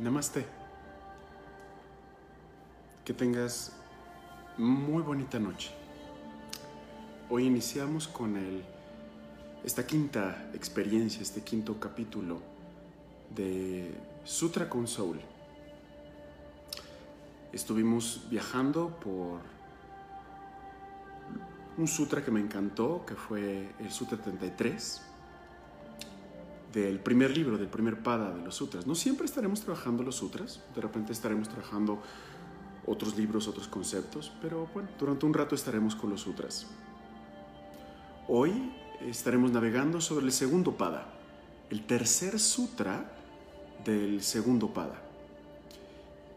Namaste. Que tengas muy bonita noche. Hoy iniciamos con el, esta quinta experiencia, este quinto capítulo de Sutra con Soul. Estuvimos viajando por un sutra que me encantó, que fue el Sutra 33 del primer libro, del primer pada de los sutras. No siempre estaremos trabajando los sutras, de repente estaremos trabajando otros libros, otros conceptos, pero bueno, durante un rato estaremos con los sutras. Hoy estaremos navegando sobre el segundo pada, el tercer sutra del segundo pada.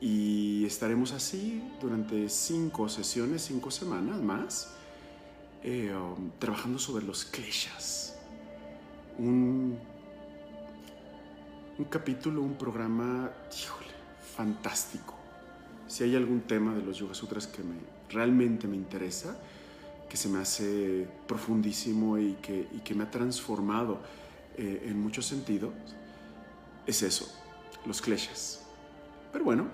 Y estaremos así durante cinco sesiones, cinco semanas más, eh, um, trabajando sobre los kleshas. Un un capítulo, un programa, híjole, fantástico. Si hay algún tema de los Yoga Sutras que me, realmente me interesa, que se me hace profundísimo y que, me ha transformado eh, en muchos sentidos, es eso, los kleshas. Pero bueno,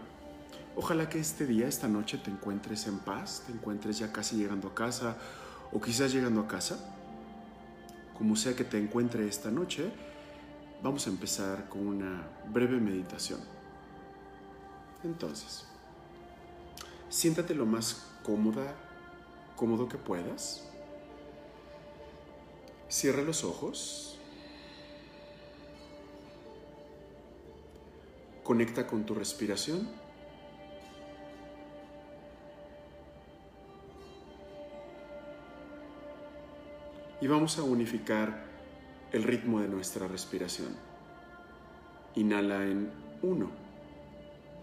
ojalá que este día, esta noche, te encuentres en paz, te encuentres ya casi llegando a casa o quizás llegando a casa. Como sea que te encuentre esta noche, Vamos a empezar con una breve meditación. Entonces, siéntate lo más cómoda, cómodo que puedas. Cierra los ojos. Conecta con tu respiración. Y vamos a unificar el ritmo de nuestra respiración. Inhala en 1,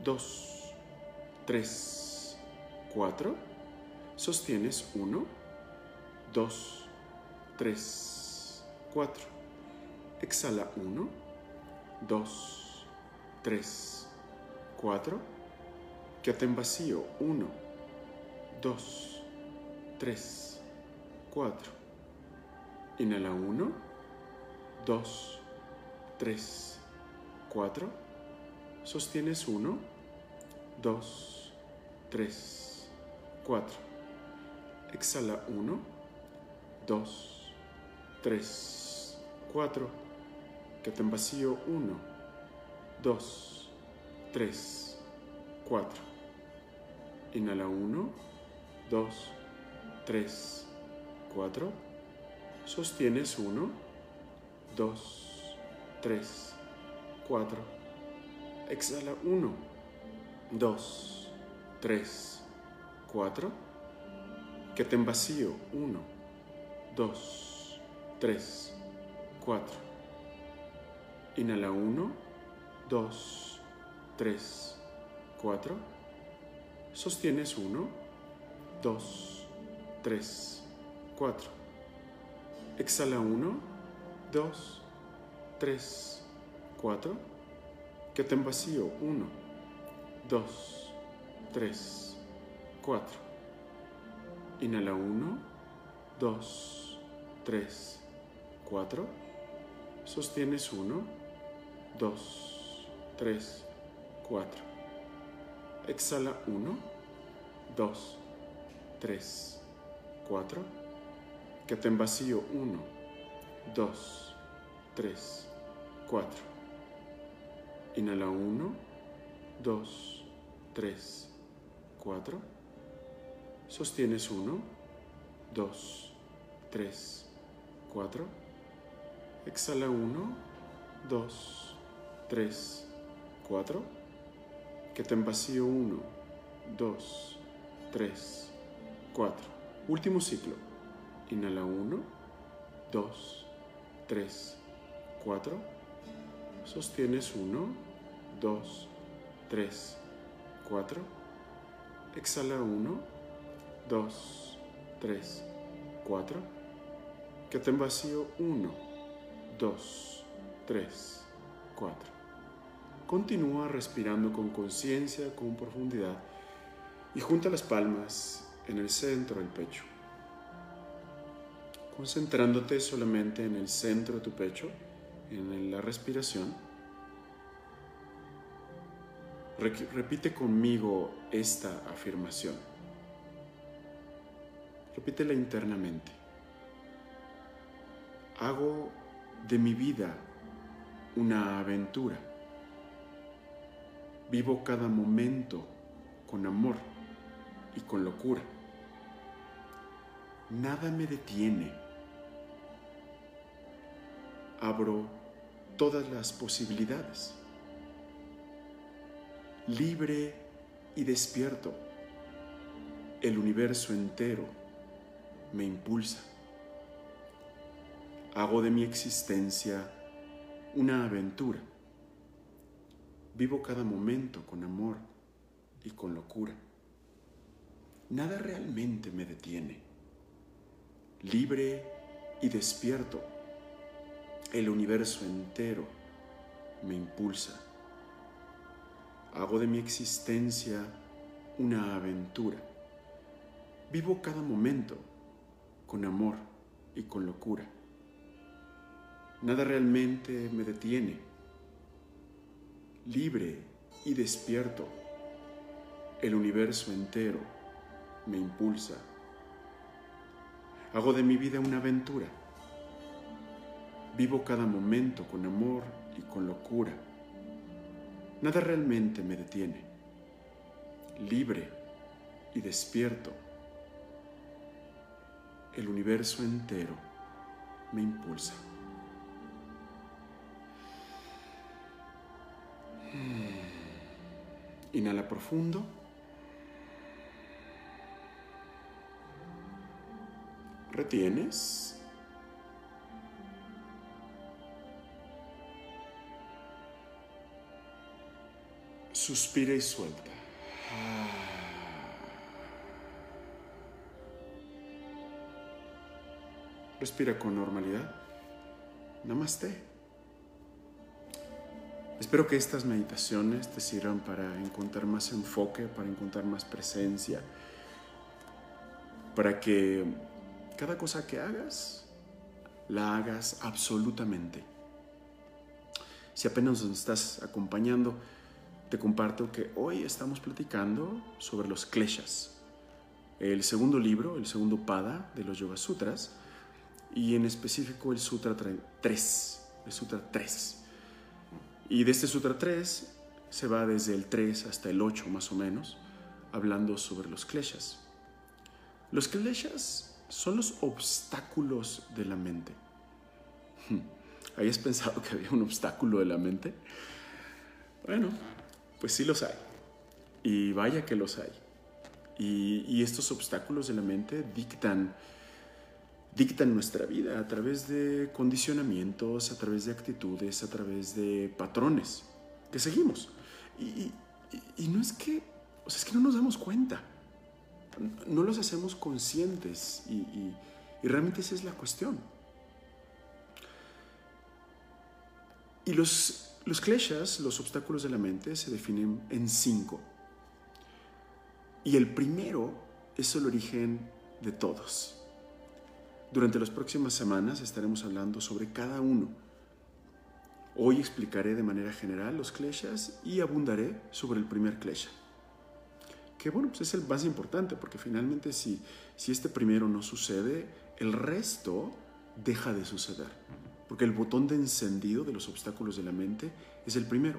2, 3, 4. Sostienes 1, 2, 3, 4. Exhala 1, 2, 3, 4. Quédate en vacío 1, 2, 3, 4. Inhala 1, 2, 3, 4. Sostienes 1, 2, 3, 4. Exhala 1, 2, 3, 4. Quédate en vacío 1, 2, 3, 4. Inhala 1, 2, 3, 4. Sostienes 1, 2, 3, 4. Exhala 1, 2, 3, 4. Quédate en vacío 1, 2, 3, 4. Inhala 1, 2, 3, 4. Sostienes 1, 2, 3, 4. Exhala 1, 2, 3, 4. Quédate en vacío. 1, 2, 3, 4. Inhala 1, 2, 3, 4. Sostienes 1, 2, 3, 4. Exhala 1, 2, 3, 4. Quédate en vacío. 1, 2, 3, 4. Inhala 1, 2, 3, 4. Sostienes 1, 2, 3, 4. Exhala 1, 2, 3, 4. Que te en vacío 1, 2, 3, 4. Último ciclo. Inhala 1, 2, 3, 4. Sostienes 1, 2, 3, 4. Exhala 1, 2, 3, 4. Quédate en vacío 1, 2, 3, 4. Continúa respirando con conciencia, con profundidad y junta las palmas en el centro del pecho concentrándote solamente en el centro de tu pecho, en la respiración. repite conmigo esta afirmación. Repítela internamente. Hago de mi vida una aventura. Vivo cada momento con amor y con locura. Nada me detiene. Abro todas las posibilidades. Libre y despierto. El universo entero me impulsa. Hago de mi existencia una aventura. Vivo cada momento con amor y con locura. Nada realmente me detiene. Libre y despierto, el universo entero me impulsa. Hago de mi existencia una aventura. Vivo cada momento con amor y con locura. Nada realmente me detiene. Libre y despierto, el universo entero me impulsa. Hago de mi vida una aventura. Vivo cada momento con amor y con locura. Nada realmente me detiene. Libre y despierto, el universo entero me impulsa. Inhala profundo. Retienes. Suspira y suelta. Respira con normalidad. Namaste. Espero que estas meditaciones te sirvan para encontrar más enfoque, para encontrar más presencia, para que cada cosa que hagas, la hagas absolutamente. Si apenas nos estás acompañando, te comparto que hoy estamos platicando sobre los kleshas, el segundo libro, el segundo pada de los Yoga Sutras, y en específico el Sutra 3, el Sutra 3 y de este Sutra 3 se va desde el 3 hasta el 8 más o menos, hablando sobre los kleshas. Los kleshas son los obstáculos de la mente. ¿Habías pensado que había un obstáculo de la mente? Bueno, pues sí los hay. Y vaya que los hay. Y, y estos obstáculos de la mente dictan dictan nuestra vida a través de condicionamientos, a través de actitudes, a través de patrones que seguimos. Y, no es que, o sea, es que no nos damos cuenta, no los hacemos conscientes y, realmente esa es la cuestión. Y los, los kleshas, los obstáculos de la mente, se definen en cinco. Y el primero es el origen de todos. Durante las próximas semanas estaremos hablando sobre cada uno. Hoy explicaré de manera general los kleshas y abundaré sobre el primer klesha. Que bueno, pues es el más importante porque finalmente si, si este primero no sucede, el resto deja de suceder. Porque el botón de encendido de los obstáculos de la mente es el primero.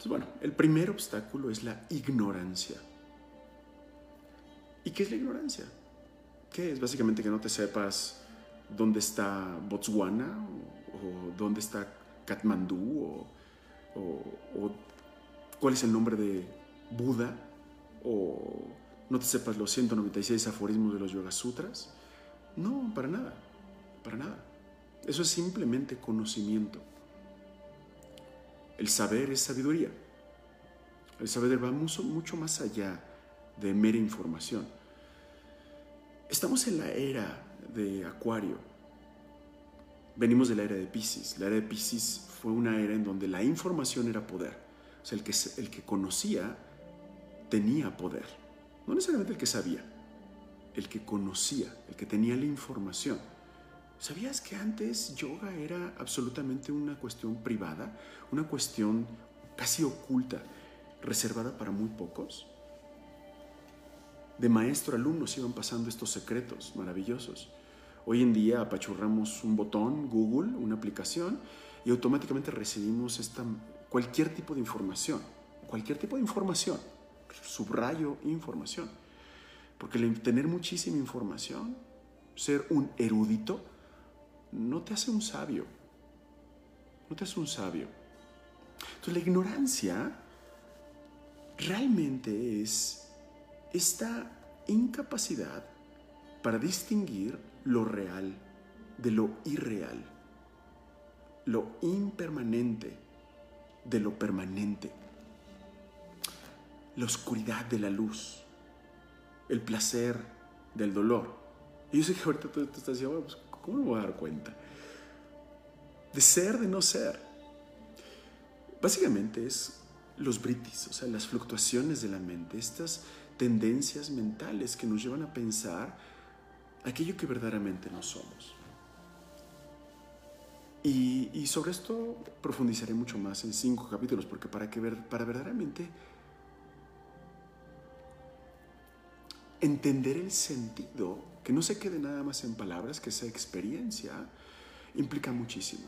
Entonces, bueno, el primer obstáculo es la ignorancia. ¿Y qué es la ignorancia? ¿Qué es? Básicamente que no te sepas dónde está Botswana o, dónde está Katmandú o, cuál es el nombre de Buda o no te sepas los 196 aforismos de los Yoga Sutras. No, para nada, para nada. Eso es simplemente conocimiento. El saber es sabiduría. El saber va mucho, más allá de mera información. Estamos en la era de Acuario. Venimos de la era de Pisces. La era de Pisces fue una era en donde la información era poder. O sea, el que, el que conocía tenía poder. No necesariamente el que sabía, el que conocía, el que tenía la información. ¿Sabías que antes yoga era absolutamente una cuestión privada, una cuestión casi oculta, reservada para muy pocos. De maestro a alumno se iban pasando estos secretos maravillosos. Hoy en día apachurramos un botón, Google, una aplicación, y automáticamente recibimos esta, cualquier tipo de información, cualquier tipo de información, subrayo información. Porque tener muchísima información, ser un erudito, no te hace un sabio, no te hace un sabio. Entonces la ignorancia realmente es esta incapacidad para distinguir lo real de lo irreal, lo impermanente de lo permanente, la oscuridad de la luz, el placer del dolor. Y yo sé que ahorita tú, estás diciendo, pues, ¿cómo me voy a dar cuenta? De ser, de no ser. Básicamente es los britis, o sea, las fluctuaciones de la mente, estas tendencias mentales que nos llevan a pensar aquello que verdaderamente no somos. Y, sobre esto profundizaré mucho más en cinco capítulos, porque para, que para verdaderamente entender el sentido, que no se quede nada más en palabras, que esa experiencia implica muchísimo.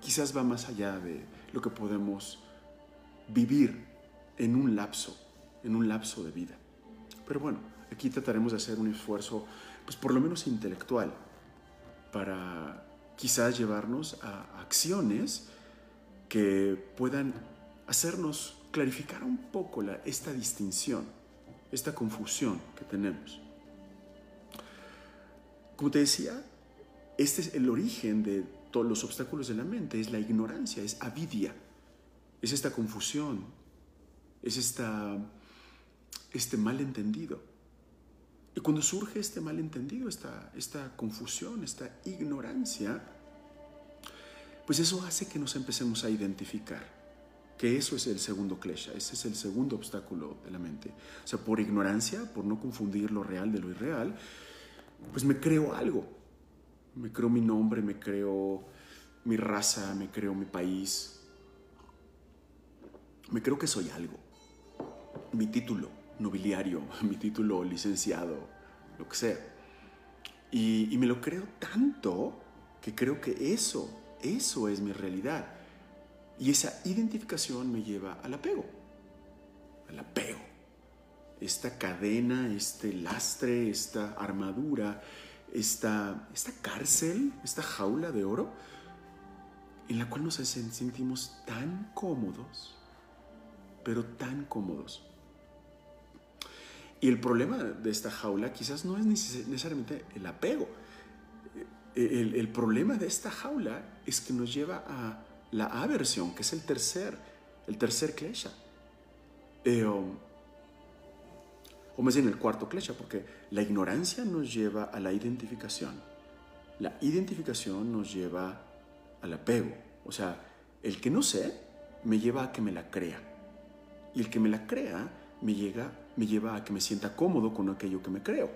Quizás va más allá de lo que podemos vivir en un lapso, en un lapso de vida. Pero bueno, aquí trataremos de hacer un esfuerzo, pues por lo menos intelectual, para quizás llevarnos a acciones que puedan hacernos clarificar un poco esta distinción, esta confusión que tenemos. Como te decía, este es el origen de todos los obstáculos de la mente, es la ignorancia, es avidia, es esta confusión, es esta, este malentendido. Y cuando surge este malentendido, esta, esta confusión, esta ignorancia, pues eso hace que nos empecemos a identificar, que eso es el segundo klesha, ese es el segundo obstáculo de la mente. O sea, por ignorancia, por no confundir lo real de lo irreal, pues me creo algo. Me creo mi nombre, me creo mi raza, me creo mi país. Me creo que soy algo. Mi título nobiliario, mi título licenciado, lo que sea. Y, me lo creo tanto que creo que eso, eso es mi realidad. Y esa identificación me lleva al apego. Al apego. Esta cadena, este lastre, esta armadura, esta, esta cárcel, esta jaula de oro, en la cual nos sentimos tan cómodos, pero tan cómodos. Y el problema de esta jaula quizás no es necesariamente el apego. El, el, problema de esta jaula es que nos lleva a la aversión, que es el tercer, el tercer klesha. Eh, um, o más bien el cuarto klesha, porque la ignorancia nos lleva a la identificación. La identificación nos lleva al apego. O sea, el que no sé me lleva a que me la crea. Y el que me la crea me, llega, me lleva a que me sienta cómodo con aquello que me creo.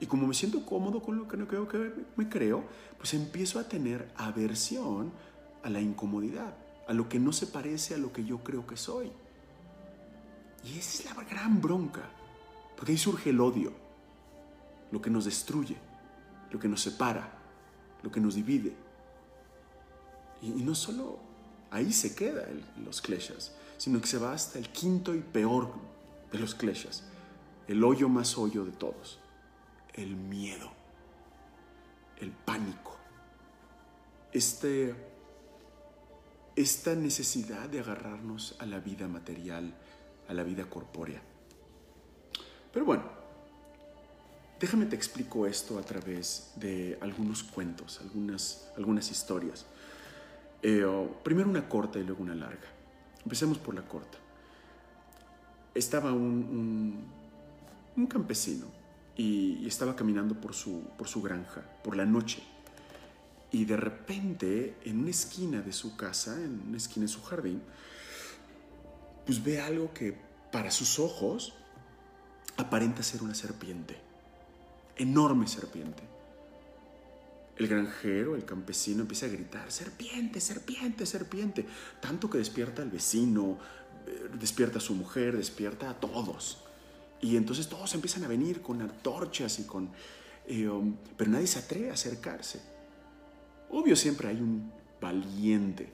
Y como me siento cómodo con lo que, no creo que me creo, pues empiezo a tener aversión a la incomodidad, a lo que no se parece a lo que yo creo que soy. Y esa es la gran bronca, porque ahí surge el odio, lo que nos destruye, lo que nos separa, lo que nos divide. Y, no solo ahí se queda los kleshas, sino que se va hasta el quinto y peor de los kleshas, el hoyo más hoyo de todos, el miedo, el pánico, este, esta necesidad de agarrarnos a la vida material, a la vida corpórea. Pero bueno, déjame te explico esto a través de algunos cuentos, algunas, algunas historias. Eh, primero una corta y luego una larga. Empecemos por la corta. Estaba un, un, campesino y, estaba caminando por su, por su granja, por la noche. Y de repente, en una esquina de su casa, en una esquina de su jardín, pues ve algo que para sus ojos aparenta ser una serpiente, enorme serpiente. El granjero, el campesino empieza a gritar, serpiente, serpiente, serpiente. Tanto que despierta al vecino, eh, despierta a su mujer, despierta a todos. Y entonces todos empiezan a venir con antorchas y con... Eh, um, pero nadie se atreve a acercarse. Obvio siempre hay un valiente.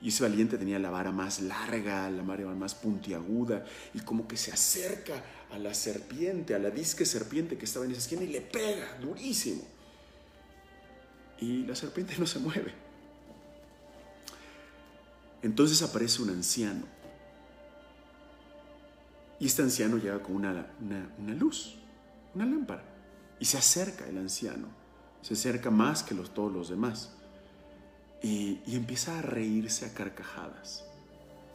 Y ese valiente tenía la vara más larga, la vara más puntiaguda, y como que se acerca a la serpiente, a la disque serpiente que estaba en esa esquina y le pega durísimo. Y la serpiente no se mueve. Entonces aparece un anciano. Y este anciano llega con una, una, luz, una lámpara. Y se acerca el anciano. Se acerca más que los, todos los demás. Y, y empieza a reírse a carcajadas.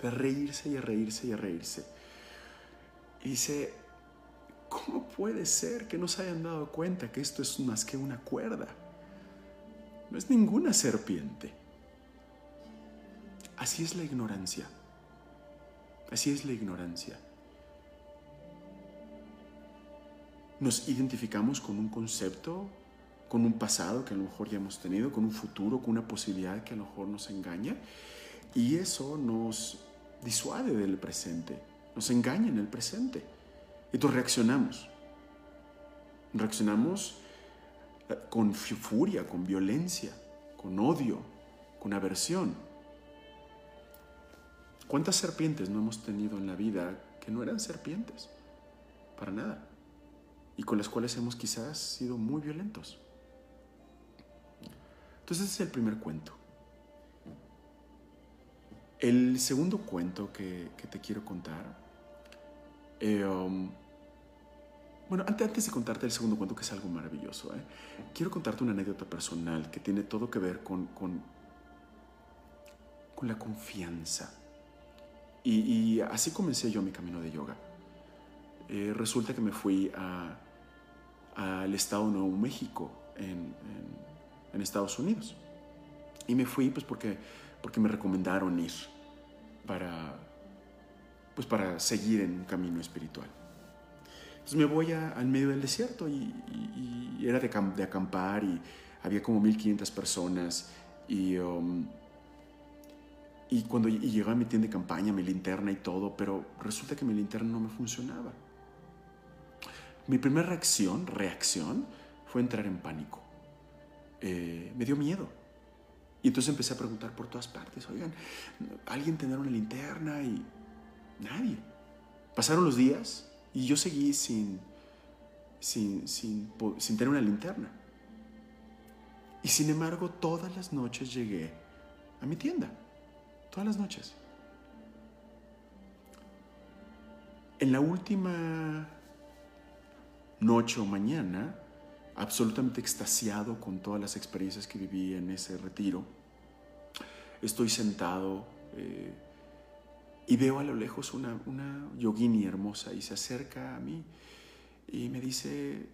A reírse y a reírse y a reírse. Y dice, ¿cómo puede ser que no se hayan dado cuenta que esto es más que una cuerda? No es ninguna serpiente. Así es la ignorancia. Así es la ignorancia. Nos identificamos con un concepto, con un pasado que a lo mejor ya hemos tenido, con un futuro, con una posibilidad que a lo mejor nos engaña, y eso nos disuade del presente, nos engaña en el presente. Y entonces reaccionamos. Reaccionamos eh, con furia, con violencia, con odio, con aversión. ¿Cuántas serpientes no hemos tenido en la vida que no eran serpientes? Para nada. Y con las cuales hemos quizás sido muy violentos. Entonces ese es el primer cuento. El segundo cuento que, te quiero contar eh, um, bueno, antes, de contarte el segundo cuento, que es algo maravilloso, ¿eh? quiero contarte una anécdota personal que tiene todo que ver con, con, la confianza. Y, así comencé yo mi camino de yoga. Eh, resulta que me fui al estado de Nuevo México, en, Estados Unidos. Y me fui pues porque, porque me recomendaron ir para, pues, para seguir en un camino espiritual. Entonces me voy al medio del desierto y, era de, de, acampar y había como 1500 personas y, um, y cuando y llegaba mi tienda de campaña, mi linterna y todo, pero resulta que mi linterna no me funcionaba. Mi primera reacción, reacción, fue entrar en pánico. Eh, me dio miedo. Y entonces empecé a preguntar por todas partes, oigan, ¿alguien tendrá una linterna? Y nadie. Pasaron los días y yo seguí sin, sin, sin, sin tener una linterna. Y sin embargo, todas las noches llegué a mi tienda. Todas las noches. En la última noche o mañana, absolutamente extasiado con todas las experiencias que viví en ese retiro, estoy sentado eh, y veo a lo lejos una, una yogini hermosa y se acerca a mí y me dice,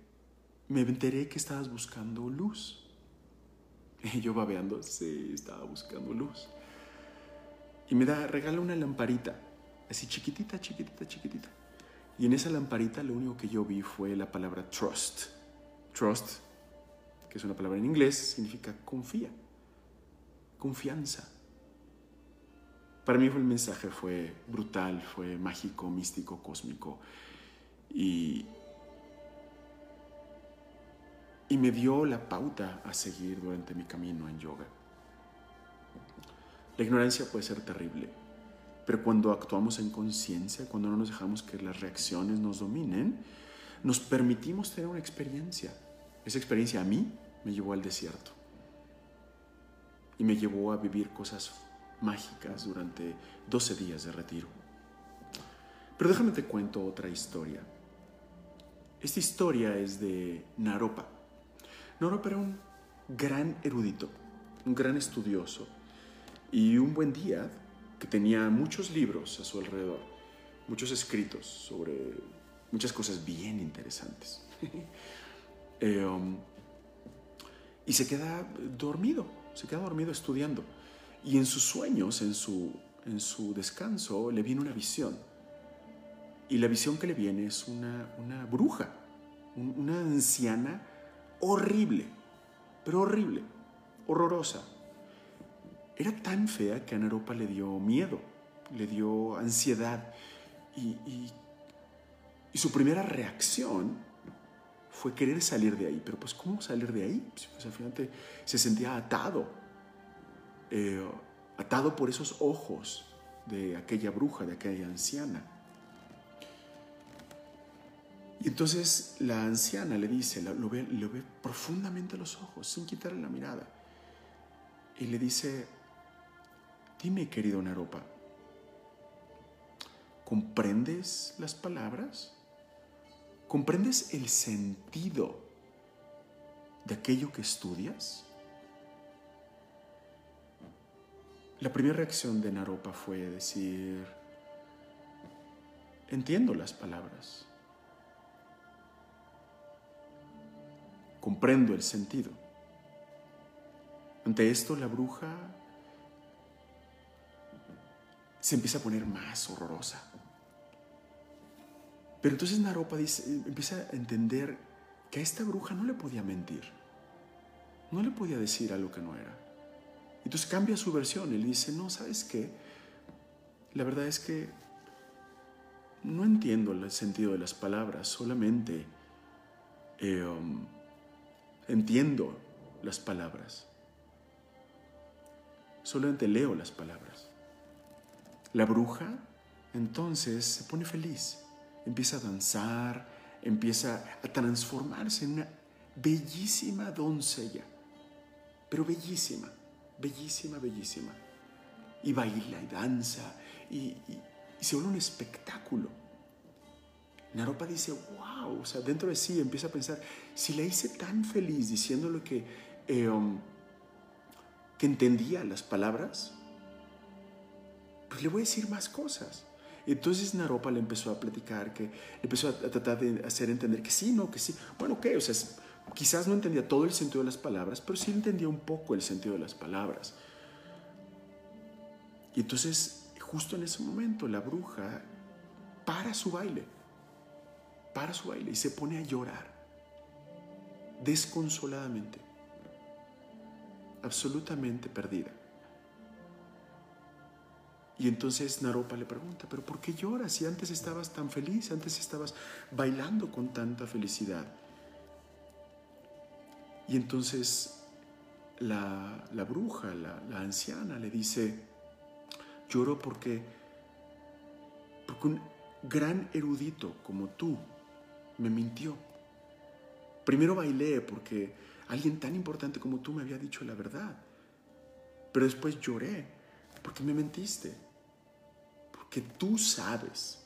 me enteré que estabas buscando luz. Y yo babeando, sí, estaba buscando luz. Y me da, regala una lamparita, así chiquitita, chiquitita, chiquitita. Y en esa lamparita lo único que yo vi fue la palabra trust. Trust, que es una palabra en inglés, significa confía, confianza. Para mí fue el mensaje fue brutal, fue mágico, místico, cósmico. Y, y me dio la pauta a seguir durante mi camino en yoga. La ignorancia puede ser terrible, pero cuando actuamos en conciencia, cuando no nos dejamos que las reacciones nos dominen, nos permitimos tener una experiencia. Esa experiencia a mí me llevó al desierto y me llevó a vivir cosas mágicas durante 12 días de retiro. Pero déjame te cuento otra historia. Esta historia es de Naropa. Naropa era un gran erudito, un gran estudioso y un buen día que tenía muchos libros a su alrededor, muchos escritos sobre muchas cosas bien interesantes. Um, y se queda dormido, se queda dormido estudiando. Y en sus sueños, en su, en su descanso, le viene una visión. Y la visión que le viene es una, una bruja, una anciana horrible, pero horrible, horrorosa. Era tan fea que a Naropa le dio miedo, le dio ansiedad y, y su primera reacción fue querer salir de ahí. Pero pues ¿cómo salir de ahí? Pues, al final se sentía atado, eh, atado por esos ojos de aquella bruja, de aquella anciana. Y entonces la anciana le dice, lo ve, lo ve profundamente los ojos, sin quitarle la mirada. Y le dice, dime querido Naropa, ¿comprendes las palabras? ¿Comprendes el sentido de aquello que estudias? La primera reacción de Naropa fue decir, entiendo las palabras, comprendo el sentido. Ante esto la bruja se empieza a poner más horrorosa. Pero entonces Naropa dice, empieza a entender que a esta bruja no le podía mentir, no le podía decir algo que no era. Entonces cambia su versión y le dice, no, ¿sabes qué? La verdad es que no entiendo el sentido de las palabras, solamente eh, um, entiendo las palabras. Solamente leo las palabras. La bruja entonces se pone feliz empieza a danzar, empieza a transformarse en una bellísima doncella, pero bellísima, bellísima, bellísima. Y baila y danza y, se vuelve un espectáculo. Naropa dice, wow, o sea, dentro de sí empieza a pensar, si la hice tan feliz diciéndole que, eh, um, que entendía las palabras, pues le voy a decir más cosas. Entonces Naropa le empezó a platicar, que le empezó a, tratar de hacer entender que sí, no, que sí. Bueno, ¿qué? O sea, quizás no entendía todo el sentido de las palabras, pero sí entendía un poco el sentido de las palabras. Y entonces, justo en ese momento, la bruja para su baile, para su baile y se pone a llorar, desconsoladamente, absolutamente perdida. Y entonces Naropa le pregunta, pero ¿por qué lloras si antes estabas tan feliz, antes estabas bailando con tanta felicidad? Y entonces la, bruja, la, la, anciana, le dice, lloro porque, porque un gran erudito como tú me mintió. Primero bailé porque alguien tan importante como tú me había dicho la verdad, pero después lloré porque me mentiste que tú sabes,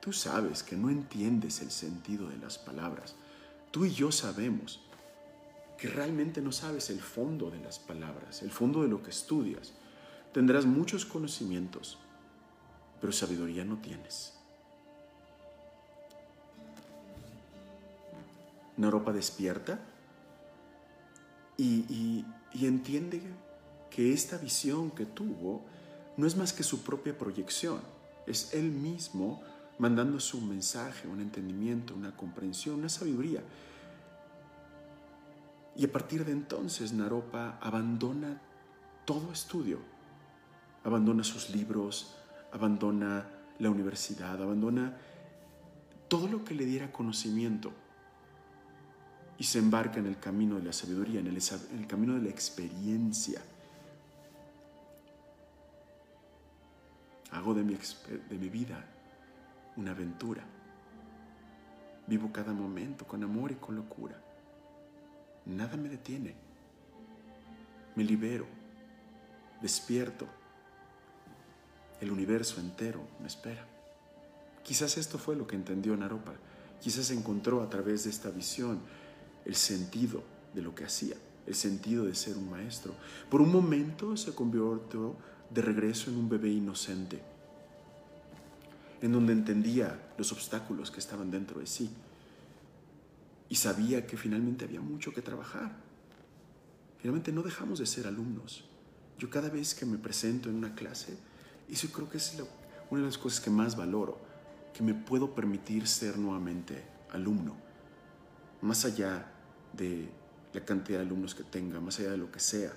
tú sabes que no entiendes el sentido de las palabras. Tú y yo sabemos que realmente no sabes el fondo de las palabras, el fondo de lo que estudias. Tendrás muchos conocimientos, pero sabiduría no tienes. Naropa despierta y, y entiende que esta visión que tuvo no es más que su propia proyección, es él mismo mandando su mensaje, un entendimiento, una comprensión, una sabiduría. Y a partir de entonces Naropa abandona todo estudio, abandona sus libros, abandona la universidad, abandona todo lo que le diera conocimiento y se embarca en el camino de la sabiduría, en el, en el camino de la experiencia Hago de mi, de mi vida una aventura. Vivo cada momento con amor y con locura. Nada me detiene. Me libero. Despierto. El universo entero me espera. Quizás esto fue lo que entendió Naropa. Quizás encontró a través de esta visión el sentido de lo que hacía, el sentido de ser un maestro. Por un momento se convirtió de regreso en un bebé inocente, en donde entendía los obstáculos que estaban dentro de sí y sabía que finalmente había mucho que trabajar. Finalmente no dejamos de ser alumnos. Yo cada vez que me presento en una clase, eso creo que es una de las cosas que más valoro, que me puedo permitir ser nuevamente alumno, más allá de la cantidad de alumnos que tenga, más allá de lo que sea,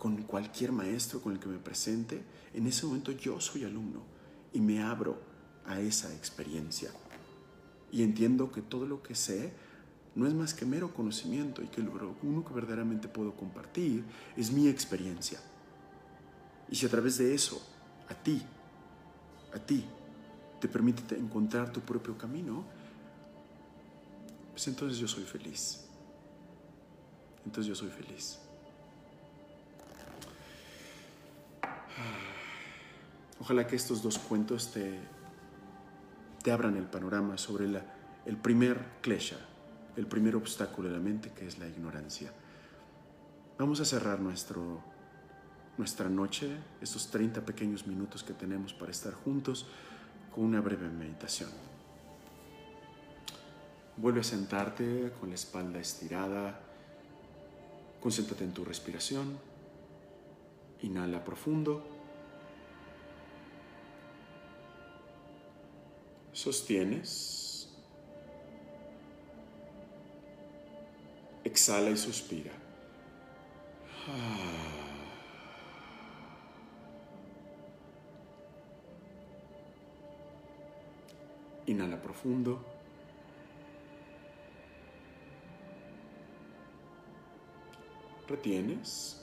con cualquier maestro con el que me presente, en ese momento yo soy alumno y me abro a esa experiencia. Y entiendo que todo lo que sé no es más que mero conocimiento y que lo único que verdaderamente puedo compartir es mi experiencia. Y si a través de eso, a ti, a ti, te permite encontrar tu propio camino, pues entonces yo soy feliz. Entonces yo soy feliz. Ojalá que estos dos cuentos te, abran el panorama sobre el primer klesha, el primer obstáculo de la mente, que es la ignorancia. Vamos a cerrar nuestro, nuestra noche, estos 30 pequeños minutos que tenemos para estar juntos, con una breve meditación. Vuelve a sentarte con la espalda estirada. Concéntrate en tu respiración. Inhala profundo. Sostienes. Exhala y suspira. Inhala profundo. Retienes.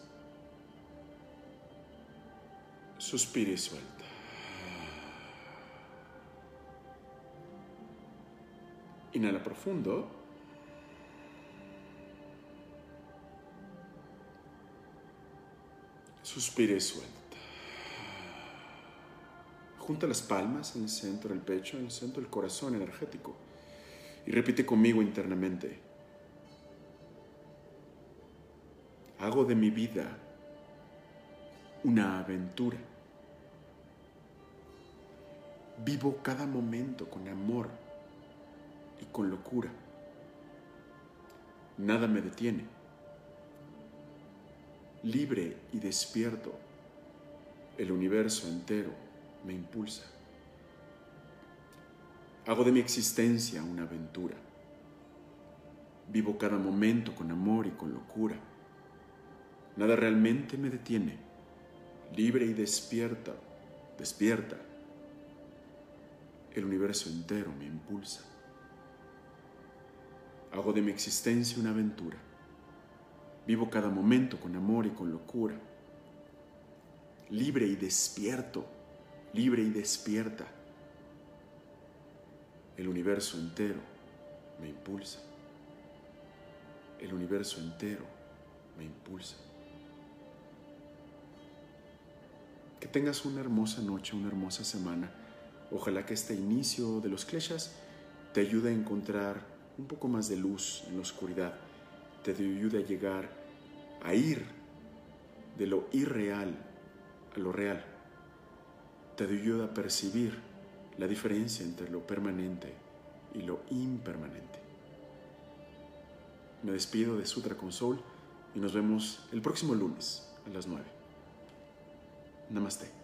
Suspira y suelta. Inhala profundo. Suspira y suelta. Junta las palmas en el centro del pecho, en el centro del corazón energético. Y repite conmigo internamente. Hago de mi vida una aventura. Vivo cada momento con amor y con locura. Nada me detiene. Libre y despierto, el universo entero me impulsa. Hago de mi existencia una aventura. Vivo cada momento con amor y con locura. Nada realmente me detiene. Libre y despierta, despierta. El universo entero me impulsa. Hago de mi existencia una aventura. Vivo cada momento con amor y con locura. Libre y despierto, libre y despierta. El universo entero me impulsa. El universo entero me impulsa. Que tengas una hermosa noche, una hermosa semana. Ojalá que este inicio de los kleshas te ayude a encontrar un poco más de luz en la oscuridad, te ayuda a llegar a ir de lo irreal a lo real, te ayuda a percibir la diferencia entre lo permanente y lo impermanente. Me despido de Sutra Console y nos vemos el próximo lunes a las 9. Namaste.